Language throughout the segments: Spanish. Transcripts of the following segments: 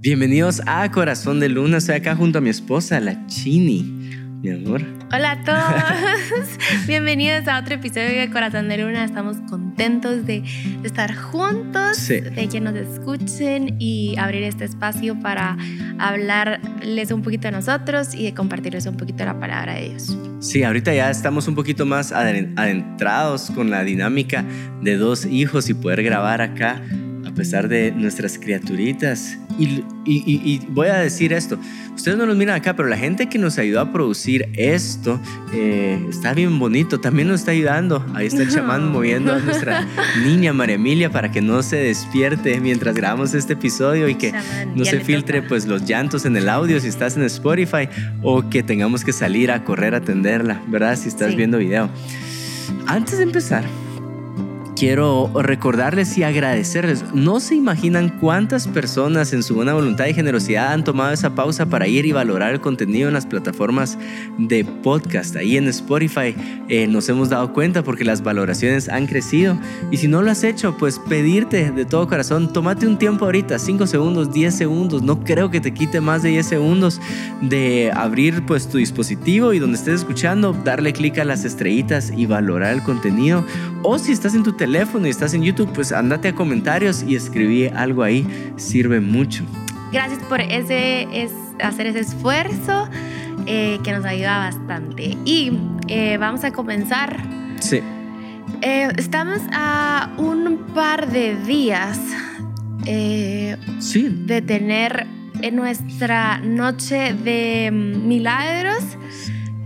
Bienvenidos a Corazón de Luna. Estoy acá junto a mi esposa, la Chini. Mi amor. Hola a todos. Bienvenidos a otro episodio de Corazón de Luna. Estamos contentos de, estar juntos, de que nos escuchen y abrir este espacio para hablarles un poquito de nosotros y de compartirles un poquito la palabra de Dios. Sí, ahorita ya estamos un poquito más adentrados con la dinámica de dos hijos y poder grabar acá pesar de nuestras criaturitas y, voy a decir esto, ustedes no nos miran acá, pero la gente que nos ayudó a producir esto eh, está bien bonito, también nos está ayudando. Ahí está el chamán moviendo a nuestra niña María Emilia para que no se despierte mientras grabamos este episodio y que no se filtre pues los llantos en el audio si estás en Spotify o que tengamos que salir a correr a atenderla, ¿verdad? Si estás viendo video. Antes de empezar, quiero recordarles y agradecerles. No se imaginan cuántas personas en su buena voluntad y generosidad han tomado esa pausa para ir y valorar el contenido en las plataformas de podcast. Ahí en Spotify eh, nos hemos dado cuenta porque las valoraciones han crecido. Y si no lo has hecho, pues pedirte de todo corazón, tómate un tiempo ahorita, 5 segundos, 10 segundos. No creo que te quite más de 10 segundos de abrir pues tu dispositivo y donde estés escuchando, darle clic a las estrellitas y valorar el contenido. O si estás en tu teléfono, teléfono y estás en YouTube, pues andate a comentarios y escribí algo ahí, sirve mucho. Gracias por ese, es, hacer ese esfuerzo eh, que nos ayuda bastante. Y eh, vamos a comenzar. Sí. Eh, estamos a un par de días sí. de tener nuestra noche de milagros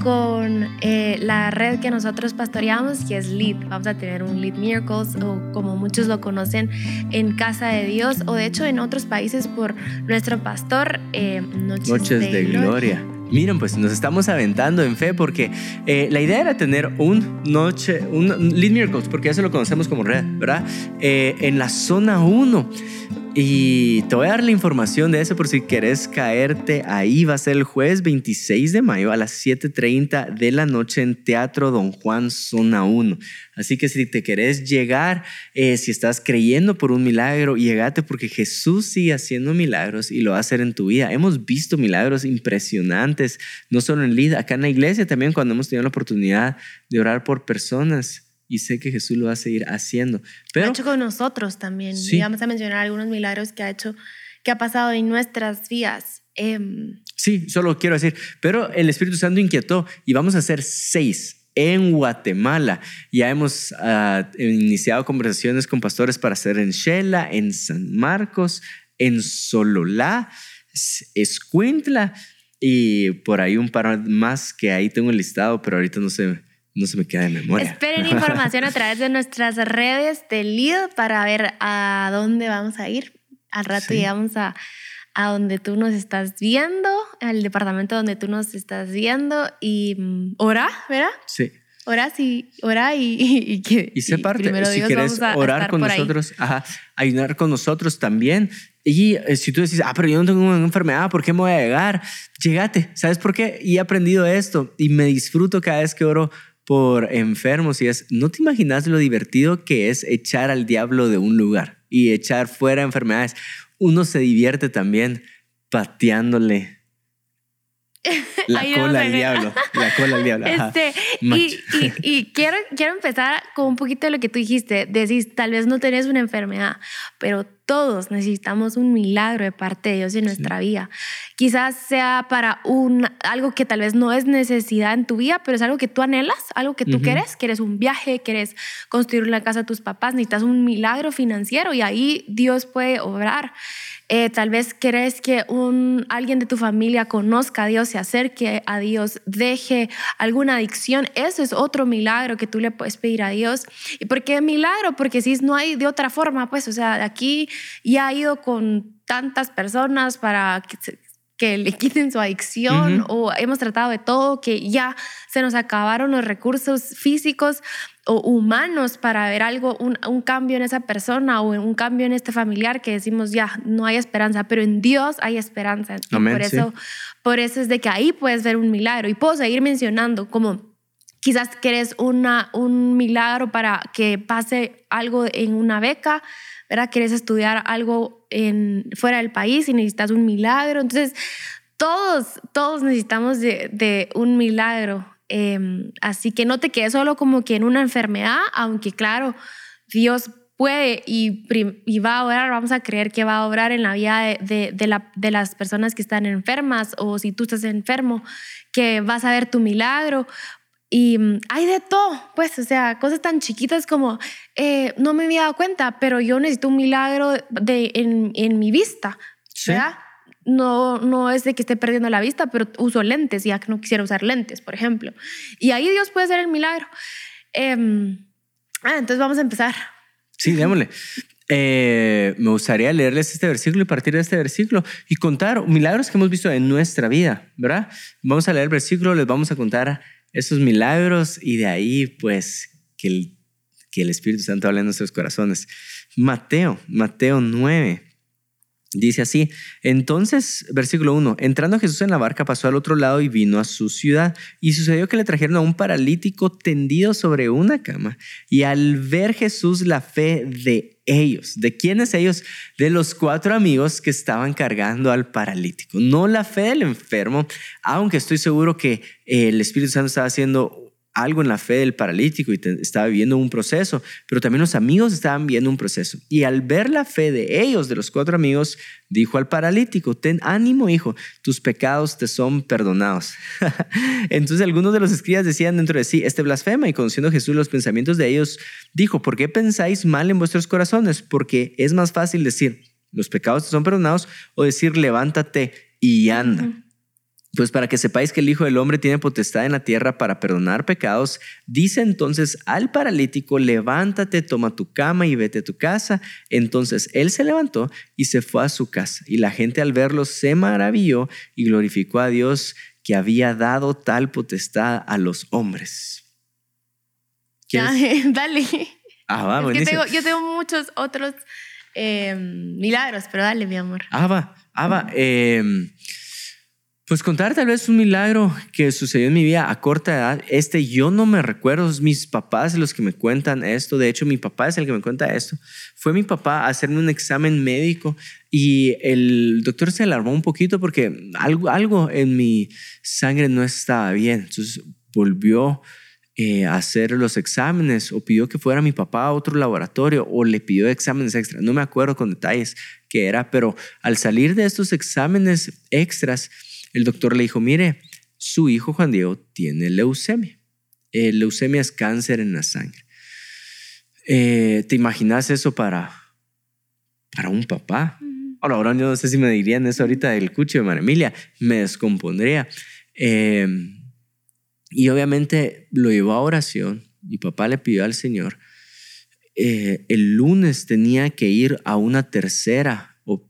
con eh, la red que nosotros pastoreamos, que es Lead. Vamos a tener un Lead Miracles, o como muchos lo conocen, en Casa de Dios, o de hecho en otros países por nuestro pastor, eh, Noches, de, Gloria. Miren, pues nos estamos aventando en fe porque eh, la idea era tener un noche, un Lead Miracles, porque ya se lo conocemos como red, ¿verdad? en la zona 1. Y te voy a dar la información de eso por si querés caerte ahí. Va a ser el jueves 26 de mayo a las 7.30 de la noche en Teatro Don Juan, zona 1. Así que si te querés llegar, eh, si estás creyendo por un milagro, llegate porque Jesús sigue haciendo milagros y lo va a hacer en tu vida. Hemos visto milagros impresionantes, no solo en Lida, acá en la iglesia también cuando hemos tenido la oportunidad de orar por personas y sé que Jesús lo va a seguir haciendo. Pero, ha hecho con nosotros también. Sí. vamos a mencionar algunos milagros que ha hecho, que ha pasado en nuestras vidas. Em, sí, solo quiero decir, pero el Espíritu Santo inquietó y vamos a hacer seis en Guatemala. Ya hemos ah, iniciado conversaciones con pastores para hacer en Shela, en San Marcos, en Sololá, Escuintla y por ahí un par más que ahí tengo el listado, pero ahorita no sé no se me queda de memoria. Esperen información a través de nuestras redes de Lido para ver a dónde vamos a ir. Al rato llegamos a, a donde tú nos estás viendo, al departamento donde tú nos estás viendo y mm, ora, ¿verdad? Sí. Ora, sí, ora y, y, que. Y parte, si quieres orar con nosotros, ajá, ayudar con nosotros también. Y eh, si tú decís, ah, pero yo no tengo una enfermedad, ¿por qué me voy a llegar? Llegate, ¿sabes por qué? Y he aprendido esto y me disfruto cada vez que oro por enfermos y es, ¿no te imaginas lo divertido que es echar al diablo de un lugar y echar fuera enfermedades? Uno se divierte también pateándole la cola al diablo, la cola al diablo. Este, y, y, quiero, quiero empezar con un poquito de lo que tú dijiste. Decís, tal vez no tenés una enfermedad, pero todos necesitamos un milagro de parte de Dios en nuestra vida. Quizás sea para un, algo que tal vez no es necesidad en tu vida, pero es algo que tú anhelas, algo que tú quieres. Quieres un viaje, quieres construir una casa a tus papás, necesitas un milagro financiero y ahí Dios puede obrar. Eh, tal vez querés que un, alguien de tu familia conozca a Dios, se acerque a Dios, deje alguna adicción. Eso es otro milagro que tú le puedes pedir a Dios. ¿Y por qué milagro? Porque si no hay de otra forma, pues, o sea, aquí ya ha ido con tantas personas para que, le quiten su adicción o hemos tratado de todo, que ya se nos acabaron los recursos físicos o humanos para ver algo, un, un, cambio en esa persona o un cambio en este familiar que decimos ya no hay esperanza, pero en Dios hay esperanza. por eso, por eso es de que ahí puedes ver un milagro. Y puedo seguir mencionando como quizás quieres una, un milagro para que pase algo en una beca, ¿verdad? Quieres estudiar algo en, fuera del país y necesitas un milagro. Entonces, todos, todos necesitamos de, un milagro. Em, así que no te quedes solo como que en una enfermedad, aunque claro, Dios puede y, va a obrar, vamos a creer que va a obrar en la vida de, las personas que están enfermas o si tú estás enfermo, que vas a ver tu milagro. Y mm, hay de todo, pues, o sea, cosas tan chiquitas como, eh, no me había dado cuenta, pero yo necesito un milagro de, en, en mi vista, ¿verdad? No, no es de que esté perdiendo la vista, pero uso lentes, ya que no quisiera usar lentes, por ejemplo. Y ahí Dios puede hacer el milagro. Eh, ah, entonces vamos a empezar. Sí, démosle. Eh, me gustaría leerles este versículo y partir de este versículo y contar milagros que hemos visto en nuestra vida, ¿verdad? Vamos a leer el versículo, les vamos a contar esos milagros y de ahí pues que el, que el Espíritu Santo hable en nuestros corazones. Mateo, Mateo 9. Dice así, entonces, versículo 1, entrando Jesús en la barca pasó al otro lado y vino a su ciudad. Y sucedió que le trajeron a un paralítico tendido sobre una cama. Y al ver Jesús la fe de ellos, ¿de quiénes ellos? De los cuatro amigos que estaban cargando al paralítico. No la fe del enfermo, aunque estoy seguro que el Espíritu Santo estaba haciendo algo en la fe del paralítico y estaba viviendo un proceso, pero también los amigos estaban viendo un proceso. Y al ver la fe de ellos, de los cuatro amigos, dijo al paralítico, ten ánimo, hijo, tus pecados te son perdonados. Entonces algunos de los escribas decían dentro de sí, este blasfema, y conociendo Jesús los pensamientos de ellos, dijo, ¿por qué pensáis mal en vuestros corazones? Porque es más fácil decir, los pecados te son perdonados, o decir, levántate y anda. Pues para que sepáis que el Hijo del Hombre tiene potestad en la tierra para perdonar pecados, dice entonces al paralítico, levántate, toma tu cama y vete a tu casa. Entonces él se levantó y se fue a su casa. Y la gente al verlo se maravilló y glorificó a Dios que había dado tal potestad a los hombres. dale. Ah, va, tengo, yo tengo muchos otros eh, milagros, pero dale, mi amor. Ah, va, ah, va. Eh, pues contar tal vez un milagro que sucedió en mi vida a corta edad. Este yo no me recuerdo, mis papás los que me cuentan esto. De hecho, mi papá es el que me cuenta esto. Fue mi papá a hacerme un examen médico y el doctor se alarmó un poquito porque algo, algo en mi sangre no estaba bien. Entonces volvió eh, a hacer los exámenes o pidió que fuera mi papá a otro laboratorio o le pidió exámenes extra. No me acuerdo con detalles qué era, pero al salir de estos exámenes extras, el doctor le dijo, mire, su hijo Juan Diego tiene leucemia. Eh, leucemia es cáncer en la sangre. Eh, ¿Te imaginas eso para, para un papá? Ahora, ahora yo no sé si me dirían eso ahorita del cucho de María Emilia, me descompondría. Eh, y obviamente lo llevó a oración. Mi papá le pidió al Señor. el lunes tenía que ir a una tercera, o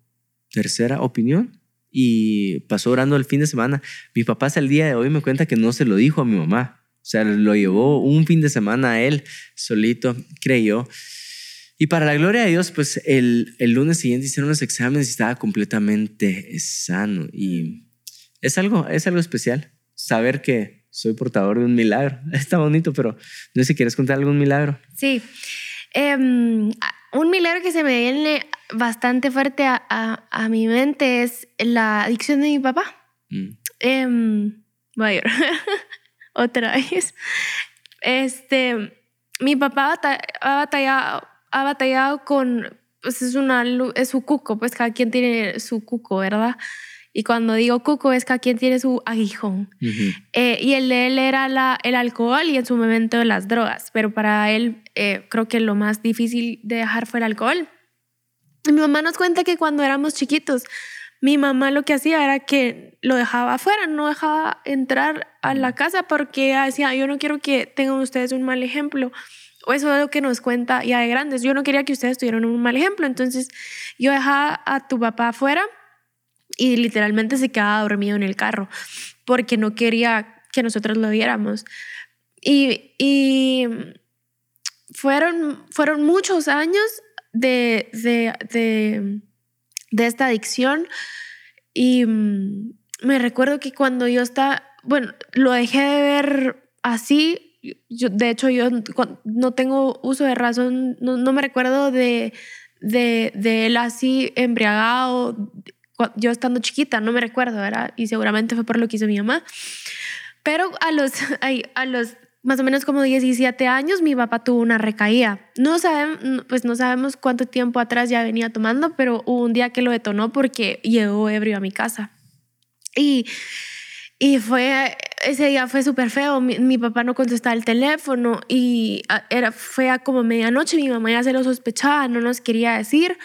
tercera opinión y pasó orando el fin de semana. Mi papá hasta el día de hoy me cuenta que no se lo dijo a mi mamá. O sea, lo llevó un fin de semana a él solito, creyó. Y para la gloria de Dios, pues el, el lunes siguiente hicieron los exámenes y estaba completamente sano. Y es algo, es algo especial saber que soy portador de un milagro. Está bonito, pero no sé si quieres contar algún milagro. Sí. Em, un milagro que se me viene bastante fuerte a, a, mi mente es la adicción de mi papá. Mm. Eh, Otra vez. Este, mi papá ha batallado, ha batallado con, pues es, una, es su cuco, pues cada quien tiene su cuco, ¿verdad? Y cuando digo cuco es cada quien tiene su aguijón. Eh, y el de él era la, el alcohol y en su momento las drogas. Pero para él eh, creo que lo más difícil de dejar fue el alcohol. mi mamá nos cuenta que cuando éramos chiquitos, mi mamá lo que hacía era que lo dejaba afuera, no dejaba entrar a la casa porque decía, yo no quiero que tengan ustedes un mal ejemplo. O eso es lo que nos cuenta ya de grandes. Yo no quería que ustedes tuvieran un mal ejemplo. Entonces yo dejaba a tu papá afuera y literalmente se quedaba dormido en el carro porque no quería que nosotros lo viéramos. Y, y fueron, fueron muchos años de, de, de, de, esta adicción y mm, me recuerdo que cuando yo estaba, bueno, lo dejé de ver así. Yo, de hecho, yo no tengo uso de razón, no, no me recuerdo de, de, de él así embriagado, yo estando chiquita, no me recuerdo, ¿verdad? Y seguramente fue por lo que hizo mi mamá. Pero a los, a los más o menos como 17 años, mi papá tuvo una recaída. No sabemos, pues no sabemos cuánto tiempo atrás ya venía tomando, pero hubo un día que lo detonó porque llegó ebrio a mi casa. Y, y fue, ese día fue súper feo. Mi, mi, papá no contestaba el teléfono y era, fue a como medianoche. Mi mamá ya se lo sospechaba, no nos quería decir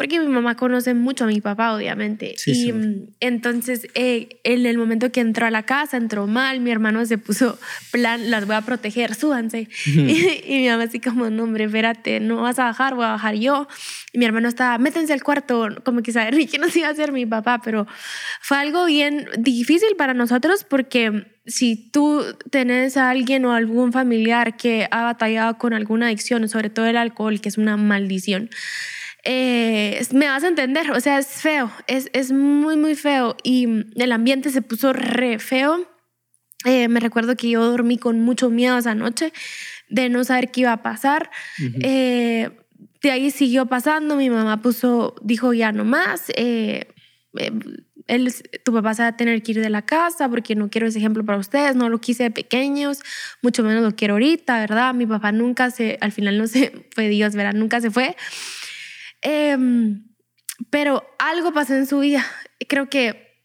porque mi mamá conoce mucho a mi papá, obviamente. y mm, entonces, eh, en el momento que entró a la casa, entró mal, mi hermano se puso plan, las voy a proteger, súbanse. y, mi mamá así como, no, hombre, espérate, no vas a bajar, voy a bajar yo. Y mi hermano estaba, métense al cuarto, como que saber qué nos iba a hacer mi papá, pero fue algo bien difícil para nosotros porque si tú tenés a alguien o algún familiar que ha batallado con alguna adicción, sobre todo el alcohol, que es una maldición, eh, me vas a entender, o sea, es feo, es, es muy, muy feo y el ambiente se puso re feo. Eh, me recuerdo que yo dormí con mucho miedo esa noche de no saber qué iba a pasar. Eh, de ahí siguió pasando, mi mamá puso, dijo ya no más, él, tu papá se va a tener que ir de la casa porque no quiero ese ejemplo para ustedes, no lo quise de pequeños, mucho menos lo quiero ahorita, ¿verdad? Mi papá nunca se, al final no se fue Dios, ¿verdad? Nunca se fue. Em, pero algo pasó en su vida. Creo que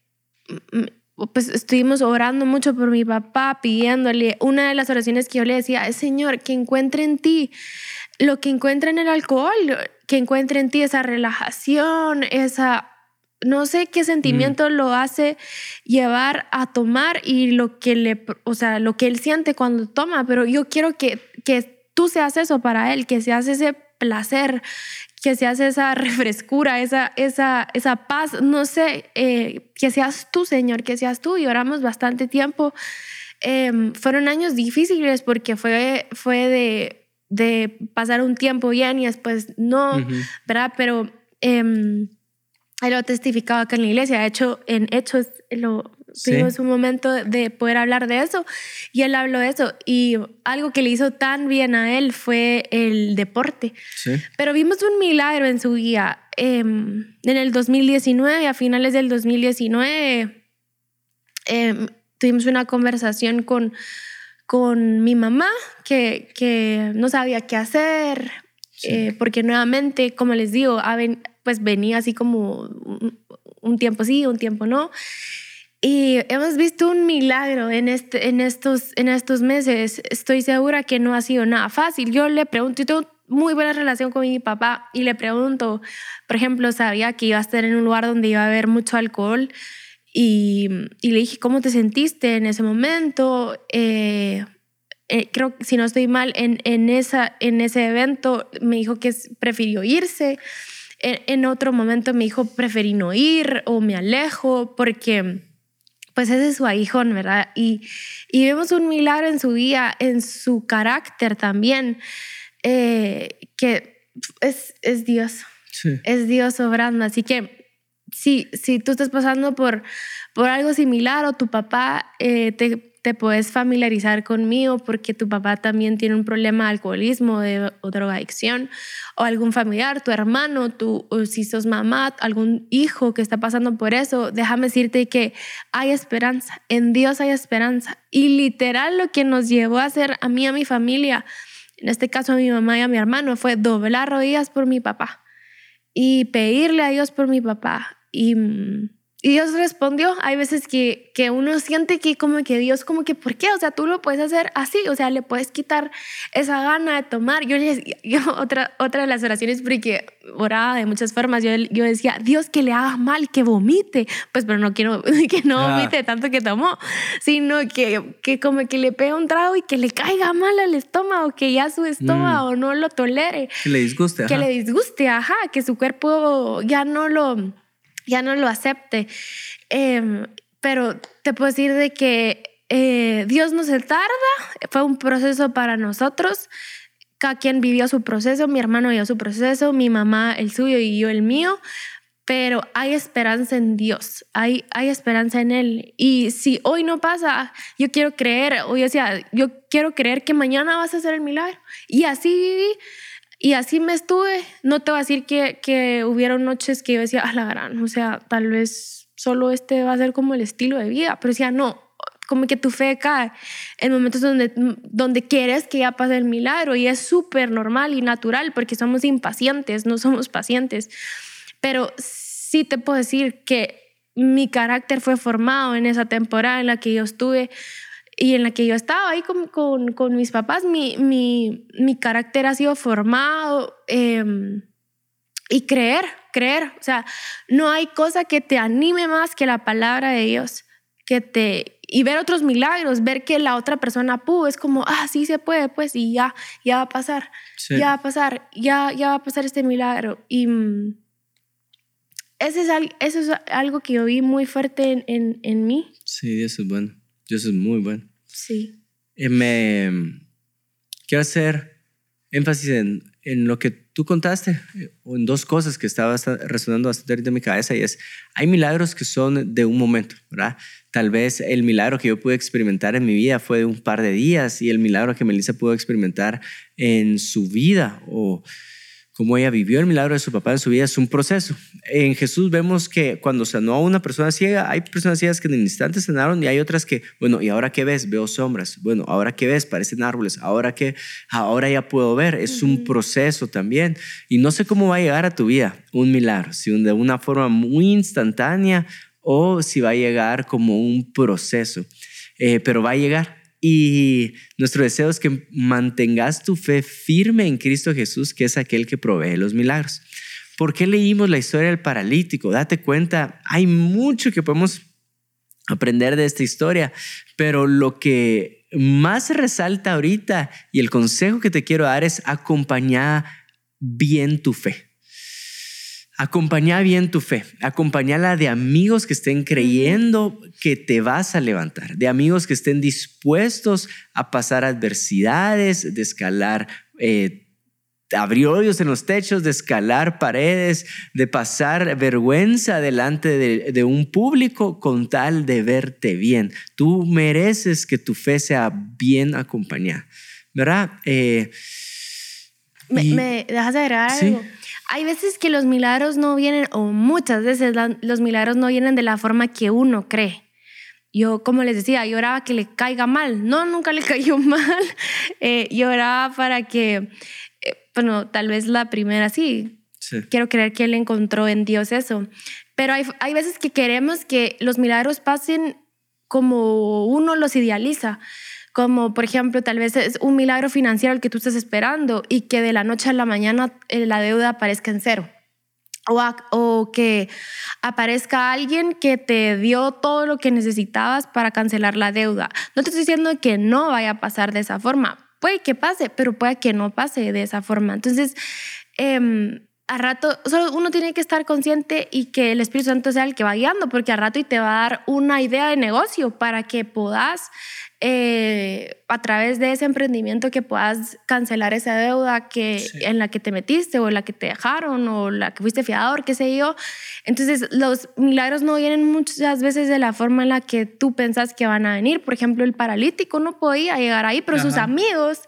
mm, pues estuvimos orando mucho por mi papá, pidiéndole. Una de las oraciones que yo le decía es, Señor, que encuentre en ti lo que encuentra en el alcohol, que encuentre en ti esa relajación, esa, no sé qué sentimiento mm. lo hace llevar a tomar y lo que le, o sea, lo que él siente cuando toma, pero yo quiero que, que tú seas eso para él, que seas ese placer, que seas esa refrescura, esa, esa, esa paz, no sé, eh, que seas tú, Señor, que seas tú. Y oramos bastante tiempo. Em, fueron años difíciles porque fue, fue de, de, pasar un tiempo bien y después no, ¿verdad? Pero eh, él lo testificado acá en la iglesia. De hecho, en Hechos lo, Tuvimos un momento de poder hablar de eso y él habló de eso y algo que le hizo tan bien a él fue el deporte. Pero vimos un milagro en su guía. Em, en el 2019, a finales del 2019, em, tuvimos una conversación con, con mi mamá que, que no sabía qué hacer, eh, porque nuevamente, como les digo, pues venía así como un tiempo sí, un tiempo no. Y hemos visto un milagro en, este, en, estos, en estos meses. Estoy segura que no ha sido nada fácil. Yo le pregunto, yo tengo muy buena relación con mi papá y le pregunto, por ejemplo, sabía que iba a estar en un lugar donde iba a haber mucho alcohol y, y le dije, ¿cómo te sentiste en ese momento? Eh, eh, creo que si no estoy mal, en, en, esa, en ese evento me dijo que prefirió irse. En, otro momento me dijo, preferí no ir o me alejo porque pues ese es su ahijón, ¿verdad? Y, y vemos un milagro en su vida, en su carácter también, eh, que es, es Dios. Es Dios obrando. Así que si, si tú estás pasando por, por algo similar o tu papá eh, te te puedes familiarizar conmigo porque tu papá también tiene un problema de alcoholismo o drogadicción o algún familiar, tu hermano, tu, si sos mamá, algún hijo que está pasando por eso, déjame decirte que hay esperanza, en Dios hay esperanza. Y literal lo que nos llevó a hacer a mí a mi familia, en este caso a mi mamá y a mi hermano, fue doblar rodillas por mi papá y pedirle a Dios por mi papá. Y mm, y Dios respondió, hay veces que, que uno siente que como que Dios como que, ¿por qué? O sea, tú lo puedes hacer así, o sea, le puedes quitar esa gana de tomar. Yo, yo otra, otra de las oraciones, porque oraba de muchas formas, yo, yo decía, Dios que le haga mal, que vomite, pues pero no quiero que no vomite tanto que tomó, sino que, que como que le pegue un trago y que le caiga mal al estómago, que ya su estómago mm. no lo tolere. Que le disguste. Que le disguste, ajá, que su cuerpo ya no lo ya no lo acepte. Em, pero te puedo decir de que eh, Dios no se tarda, fue un proceso para nosotros. Cada quien vivió su proceso, mi hermano vivió su proceso, mi mamá el suyo y yo el mío, pero hay esperanza en Dios, hay, hay esperanza en Él. Y si hoy no pasa, yo quiero creer, hoy decía, yo quiero creer que mañana vas a hacer el milagro. Y así Y así me estuve. No te voy a decir que, que hubieron noches que yo decía, a la gran, o sea, tal vez solo este va a ser como el estilo de vida. Pero decía, no, como que tu fe cae en momentos donde, donde quieres que ya pase el milagro y es súper normal y natural porque somos impacientes, no somos pacientes. Pero sí te puedo decir que mi carácter fue formado en esa temporada en la que yo estuve y en la que yo estaba ahí con, con, con mis papás. Mi, mi, mi, carácter ha sido formado em, y creer, creer. O sea, no hay cosa que te anime más que la palabra de Dios, que te y ver otros milagros, ver que la otra persona pudo, es como, ah, sí se puede, pues, y ya, ya va a pasar, ya va a pasar, ya, ya va a pasar este milagro. Y mm, ese es, eso es algo que yo vi muy fuerte en, en, en mí. Sí, eso es bueno, eso es muy bueno. Sí. Eh, me quiero hacer énfasis en, en lo que tú contaste, o en dos cosas que estaba resonando bastante de mi cabeza, y es, hay milagros que son de un momento, ¿verdad? Tal vez el milagro que yo pude experimentar en mi vida fue de un par de días y el milagro que Melissa pudo experimentar en su vida o cómo ella vivió el milagro de su papá en su vida es un proceso. En Jesús vemos que cuando sanó a una persona ciega, hay personas ciegas que en el instante sanaron y hay otras que, bueno, ¿y ahora qué ves? Veo sombras. Bueno, ¿ahora qué ves? Parecen árboles. ¿Ahora qué? Ahora ya puedo ver. Es un proceso también. Y no sé cómo va a llegar a tu vida un milagro, si de una forma muy instantánea o si va a llegar como un proceso. Eh, pero va a llegar. Y nuestro deseo es que mantengas tu fe firme en Cristo Jesús, que es aquel que provee los milagros. ¿Por qué leímos la historia del paralítico? Date cuenta, hay mucho que podemos aprender de esta historia, pero lo que más resalta ahorita y el consejo que te quiero dar es acompañar bien tu fe. Acompaña bien tu fe, acompañala de amigos que estén creyendo que te vas a levantar, de amigos que estén dispuestos a pasar adversidades, de escalar, eh, abrir hoyos en los techos, de escalar paredes, de pasar vergüenza delante de, un público con tal de verte bien. Tú mereces que tu fe sea bien acompañada, ¿verdad? Eh, me, dejas agregar algo hay veces que los milagros no vienen, o muchas veces los milagros no vienen de la forma que uno cree. Yo, como les decía, lloraba que le caiga mal. No, nunca le cayó mal. Eh, lloraba para que, eh, bueno, tal vez la primera sí. Quiero creer que él encontró en Dios eso. Pero hay, hay veces que queremos que los milagros pasen como uno los idealiza como por ejemplo tal vez es un milagro financiero el que tú estás esperando y que de la noche a la mañana eh, la deuda aparezca en cero. O, o, que aparezca alguien que te dio todo lo que necesitabas para cancelar la deuda. No te estoy diciendo que no vaya a pasar de esa forma. Puede que pase, pero puede que no pase de esa forma. Entonces, eh, a rato, solo uno tiene que estar consciente y que el Espíritu Santo sea el que va guiando, porque a rato y te va a dar una idea de negocio para que puedas eh, a través de ese emprendimiento que puedas cancelar esa deuda que, en la que te metiste o la que te dejaron o la que fuiste fiador, qué sé yo. Entonces, los milagros no vienen muchas veces de la forma en la que tú pensás que van a venir. Por ejemplo, el paralítico no podía llegar ahí, pero sus amigos,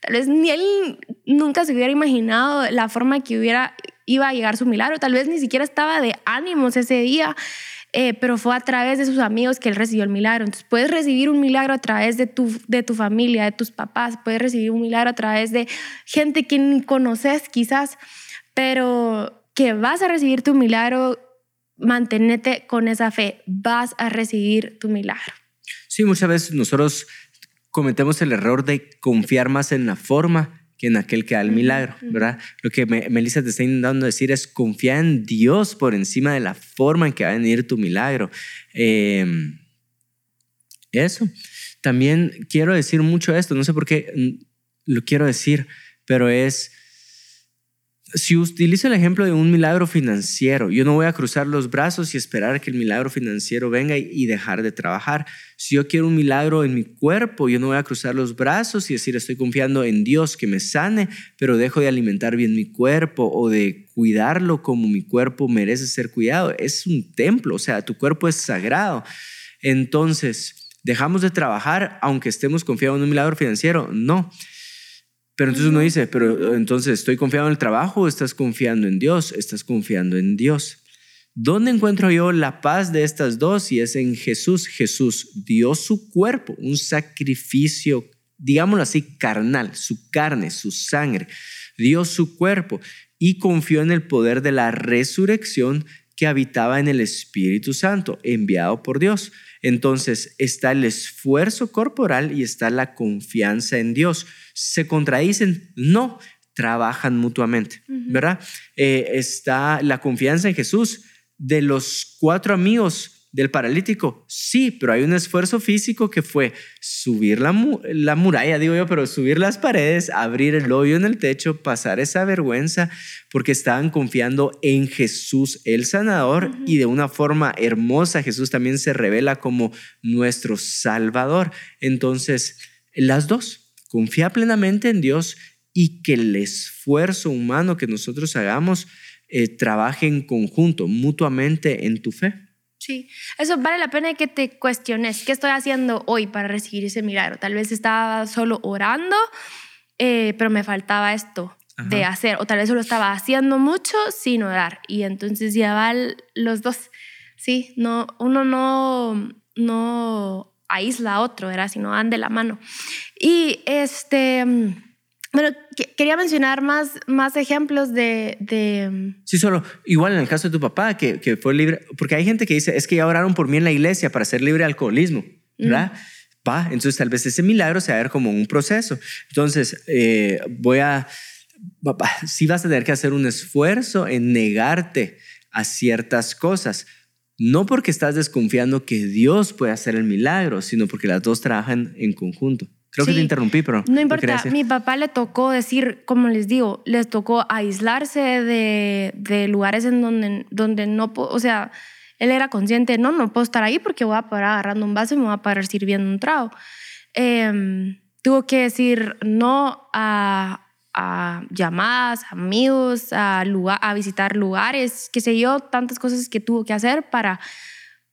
tal vez ni él nunca se hubiera imaginado la forma que hubiera, iba a llegar su milagro. Tal vez ni siquiera estaba de ánimos ese día. Eh, pero fue a través de sus amigos que él recibió el milagro. Entonces puedes recibir un milagro a través de tu, de tu familia, de tus papás, puedes recibir un milagro a través de gente que ni conoces quizás, pero que vas a recibir tu milagro, manténete con esa fe, vas a recibir tu milagro. Sí, muchas veces nosotros cometemos el error de confiar más en la forma en aquel que da el milagro, ¿verdad? Lo que Melissa te está intentando decir es confiar en Dios por encima de la forma en que va a venir tu milagro. Em, eso. También quiero decir mucho esto, no sé por qué mm, lo quiero decir, pero es si utilizo el ejemplo de un milagro financiero, yo no voy a cruzar los brazos y esperar que el milagro financiero venga y dejar de trabajar. Si yo quiero un milagro en mi cuerpo, yo no voy a cruzar los brazos y decir estoy confiando en Dios que me sane, pero dejo de alimentar bien mi cuerpo o de cuidarlo como mi cuerpo merece ser cuidado. Es un templo, o sea, tu cuerpo es sagrado. Entonces, ¿dejamos de trabajar aunque estemos confiados en un milagro financiero? No Pero entonces uno dice, pero entonces estoy confiado en el trabajo o estás confiando en Dios? Estás confiando en Dios. ¿Dónde encuentro yo la paz de estas dos? Y es en Jesús. Jesús dio su cuerpo, un sacrificio, digámoslo así, carnal, su carne, su sangre. Dio su cuerpo y confió en el poder de la resurrección que habitaba en el Espíritu Santo, enviado por Dios. Entonces está el esfuerzo corporal y está la confianza en Dios. ¿Se contradicen? No, trabajan mutuamente, ¿verdad? Eh, está la confianza en Jesús de los cuatro amigos del paralítico, sí, pero hay un esfuerzo físico que fue subir la, la, muralla, digo yo, pero subir las paredes, abrir el hoyo en el techo, pasar esa vergüenza, porque estaban confiando en Jesús el sanador y de una forma hermosa Jesús también se revela como nuestro salvador. Entonces, las dos, confía plenamente en Dios y que el esfuerzo humano que nosotros hagamos eh, trabaje en conjunto, mutuamente en tu fe. Sí, eso vale la pena que te cuestiones, ¿qué estoy haciendo hoy para recibir ese milagro? Tal vez estaba solo orando, eh, pero me faltaba esto de hacer, o tal vez solo estaba haciendo mucho sin orar, y entonces ya van los dos, sí, no, uno no, no aísla a otro, ¿verdad? Sino van de la mano. Y este bueno, quería mencionar más, más ejemplos de, de, Sí, solo, igual en el caso de tu papá, que, que, fue libre, porque hay gente que dice, es que ya oraron por mí en la iglesia para ser libre de alcoholismo, ¿verdad? Pa, entonces tal vez ese milagro se va a ver como un proceso. Entonces, eh, voy a, sí vas a tener que hacer un esfuerzo en negarte a ciertas cosas, no porque estás desconfiando que Dios puede hacer el milagro, sino porque las dos trabajan en conjunto. Creo que te interrumpí, pero... No importa, mi papá le tocó decir, como les digo, les tocó aislarse de, de lugares en donde, donde no, o sea, él era consciente, no, no puedo estar ahí porque voy a parar agarrando un vaso y me voy a parar sirviendo un trago. Eh, tuvo que decir no a, a llamadas, amigos, a, lugar, a visitar lugares, qué sé yo, tantas cosas que tuvo que hacer para,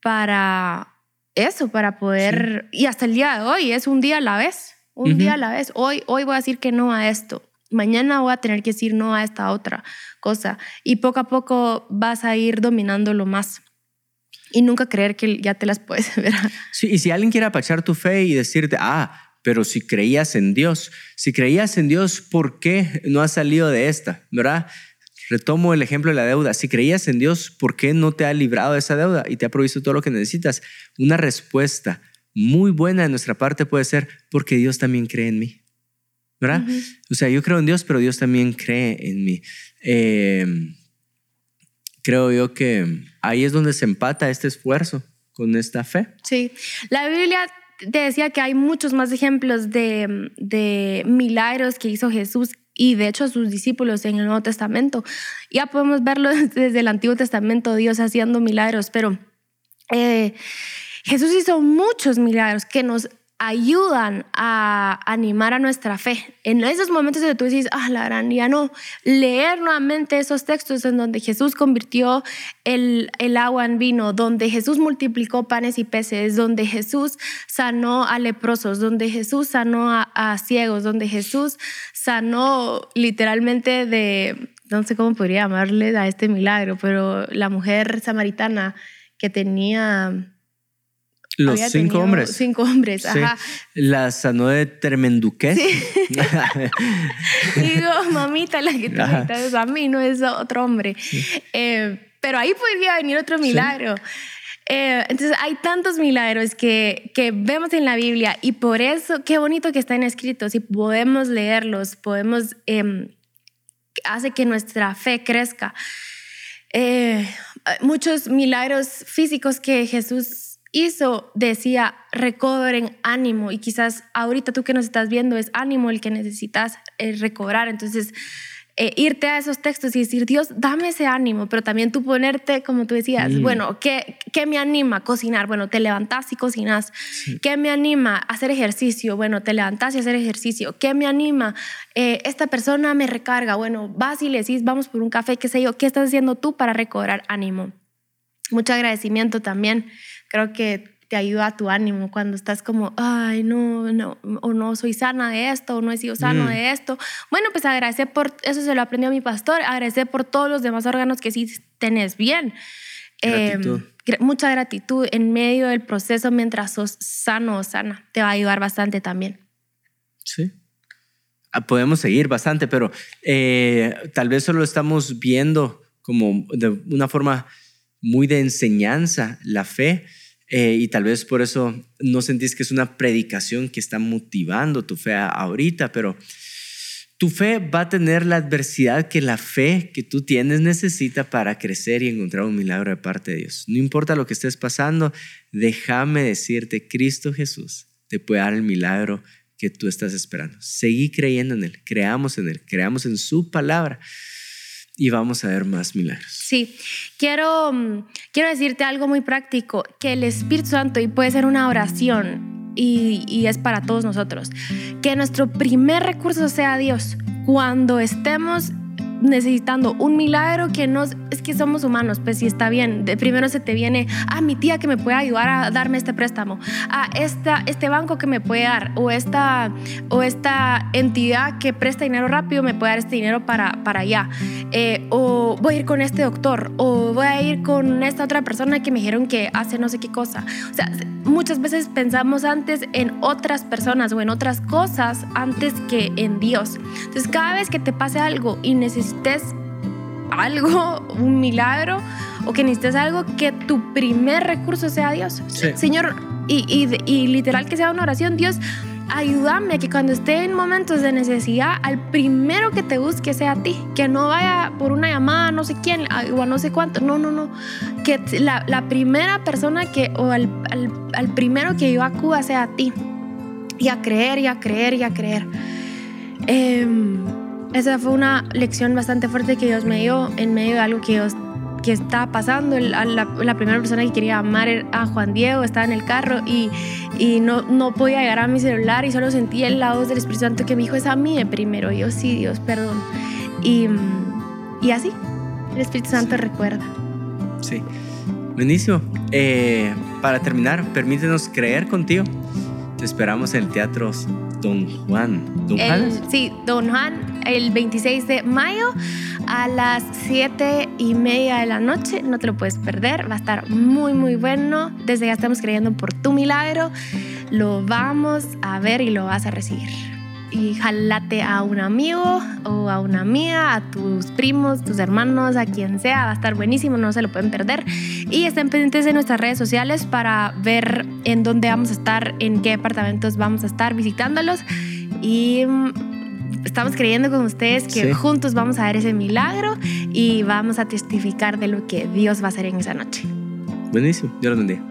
para eso, para poder, y hasta el día de hoy, es un día a la vez, un día a la vez. Hoy, hoy voy a decir que no a esto, mañana voy a tener que decir no a esta otra cosa, y poco a poco vas a ir dominándolo más. Y nunca creer que ya te las puedes ver. Sí, y si alguien quiere apachar tu fe y decirte, ah, pero si creías en Dios, si creías en Dios, ¿por qué no has salido de esta? ¿Verdad? Retomo el ejemplo de la deuda. Si creías en Dios, ¿por qué no te ha librado de esa deuda y te ha provisto todo lo que necesitas? Una respuesta muy buena de nuestra parte puede ser porque Dios también cree en mí. ¿Verdad? O sea, yo creo en Dios, pero Dios también cree en mí. Eh, creo yo que ahí es donde se empata este esfuerzo con esta fe. Sí, la Biblia te decía que hay muchos más ejemplos de, de milagros que hizo Jesús y de hecho sus discípulos en el Nuevo Testamento. Ya podemos verlo desde el Antiguo Testamento, Dios haciendo milagros, pero eh, Jesús hizo muchos milagros que nos ayudan a animar a nuestra fe. En esos momentos donde tú dices, ah, la gran, ya no, leer nuevamente esos textos en donde Jesús convirtió el, el agua en vino, donde Jesús multiplicó panes y peces, donde Jesús sanó a leprosos, donde Jesús sanó a, ciegos, donde Jesús sanó literalmente de, no sé cómo podría llamarle a este milagro, pero la mujer samaritana que tenía los cinco hombres. Cinco hombres, ajá. La sanó de Termenduqués. Sí. Digo, mamita, la que te es a mí, no es otro hombre. Eh, pero ahí podría venir otro milagro. Eh, entonces hay tantos milagros que, que vemos en la Biblia y por eso, qué bonito que están escritos y podemos leerlos, podemos, eh, hace que nuestra fe crezca. Eh, muchos milagros físicos que Jesús hizo, decía, recobren ánimo y quizás ahorita tú que nos estás viendo es ánimo el que necesitas eh, recobrar. Entonces, eh, irte a esos textos y decir, Dios, dame ese ánimo, pero también tú ponerte, como tú decías, bueno, ¿qué, ¿qué, me anima? Cocinar, bueno, te levantas y cocinas. ¿Qué me anima? Hacer ejercicio, bueno, te levantas y hacer ejercicio. ¿Qué me anima? Eh, esta persona me recarga, bueno, vas y le decís, vamos por un café, qué sé yo, ¿qué estás haciendo tú para recobrar ánimo? Mucho agradecimiento también creo que te ayuda a tu ánimo cuando estás como, ay, no, no, o no soy sana de esto, o no he sido sano Mm. de esto. Bueno, pues agradece por, eso se lo aprendió mi pastor, agradece por todos los demás órganos que sí tenés bien. Gratitud. Eh, gra- mucha gratitud en medio del proceso mientras sos sano o sana. Te va a ayudar bastante también. Sí. Ah, Podemos seguir bastante, pero eh, tal vez solo estamos viendo como de una forma muy de enseñanza la fe eh, y tal vez por eso no sentís que es una predicación que está motivando tu fe ahorita, pero tu fe va a tener la adversidad que la fe que tú tienes necesita para crecer y encontrar un milagro de parte de Dios. No importa lo que estés pasando, déjame decirte, Cristo Jesús te puede dar el milagro que tú estás esperando. Seguí creyendo en Él, creamos en Él, creamos en su palabra y vamos a ver más milagros. Sí, quiero, mm, quiero decirte algo muy práctico, que el Espíritu Santo, y puede ser una oración, y, y es para todos nosotros, que nuestro primer recurso sea Dios. Cuando estemos necesitando un milagro que nos es que somos humanos pues sí está bien. De primero se te viene a mi tía que me puede ayudar a darme este préstamo. A esta este banco que me puede dar o esta o esta entidad que presta dinero rápido me puede dar este dinero para para allá. Eh, o voy a ir con este doctor o voy a ir con esta otra persona que me dijeron que hace no sé qué cosa o sea muchas veces pensamos antes en otras personas o en otras cosas antes que en Dios. Entonces cada vez que te pase algo y necesites algo, un milagro, o que necesites algo, que tu primer recurso sea Dios. Sí. Señor, y, y, y literal que sea una oración, Dios, ayúdame que cuando esté en momentos de necesidad, al primero que te busque sea a ti, que no vaya por una llamada a no sé quién a- o a no sé cuánto, no, no, no, que la, la primera persona que, o al, al, al primero que yo acuda sea a ti, y a creer, y a creer, y a creer. Em, esa fue una lección bastante fuerte que Dios me dio en medio de algo que, Dios, que estaba pasando. El- a la, la primera persona que quería amar era a Juan Diego estaba en el carro y, y no, no podía llegar a mi celular y solo sentía la voz del Espíritu Santo que me dijo, es a mí de primero. Y yo, sí, Dios, perdón. Y, y así, el Espíritu Santo recuerda. Sí. Buenísimo. Eh, para terminar, permítenos creer contigo. Te esperamos en el Teatro Don Juan. ¿Don El- Juan? sí, Don Juan, el 26 de mayo a las 7 y media de la noche. No te lo puedes perder. Va a estar muy, muy bueno. Desde ya estamos creyendo por tu milagro. Lo vamos a ver y lo vas a recibir. Y jalate a un amigo o a una amiga, a tus primos, tus hermanos, a quien sea. Va a estar buenísimo, no se lo pueden perder. Y estén pendientes de nuestras redes sociales para ver en dónde vamos a estar, en qué departamentos vamos a estar visitándolos. Y mm, estamos creyendo con ustedes que Sí. juntos vamos a ver ese milagro y vamos a testificar de lo que Dios va a hacer en esa noche. Buenísimo. Dios los bendiga.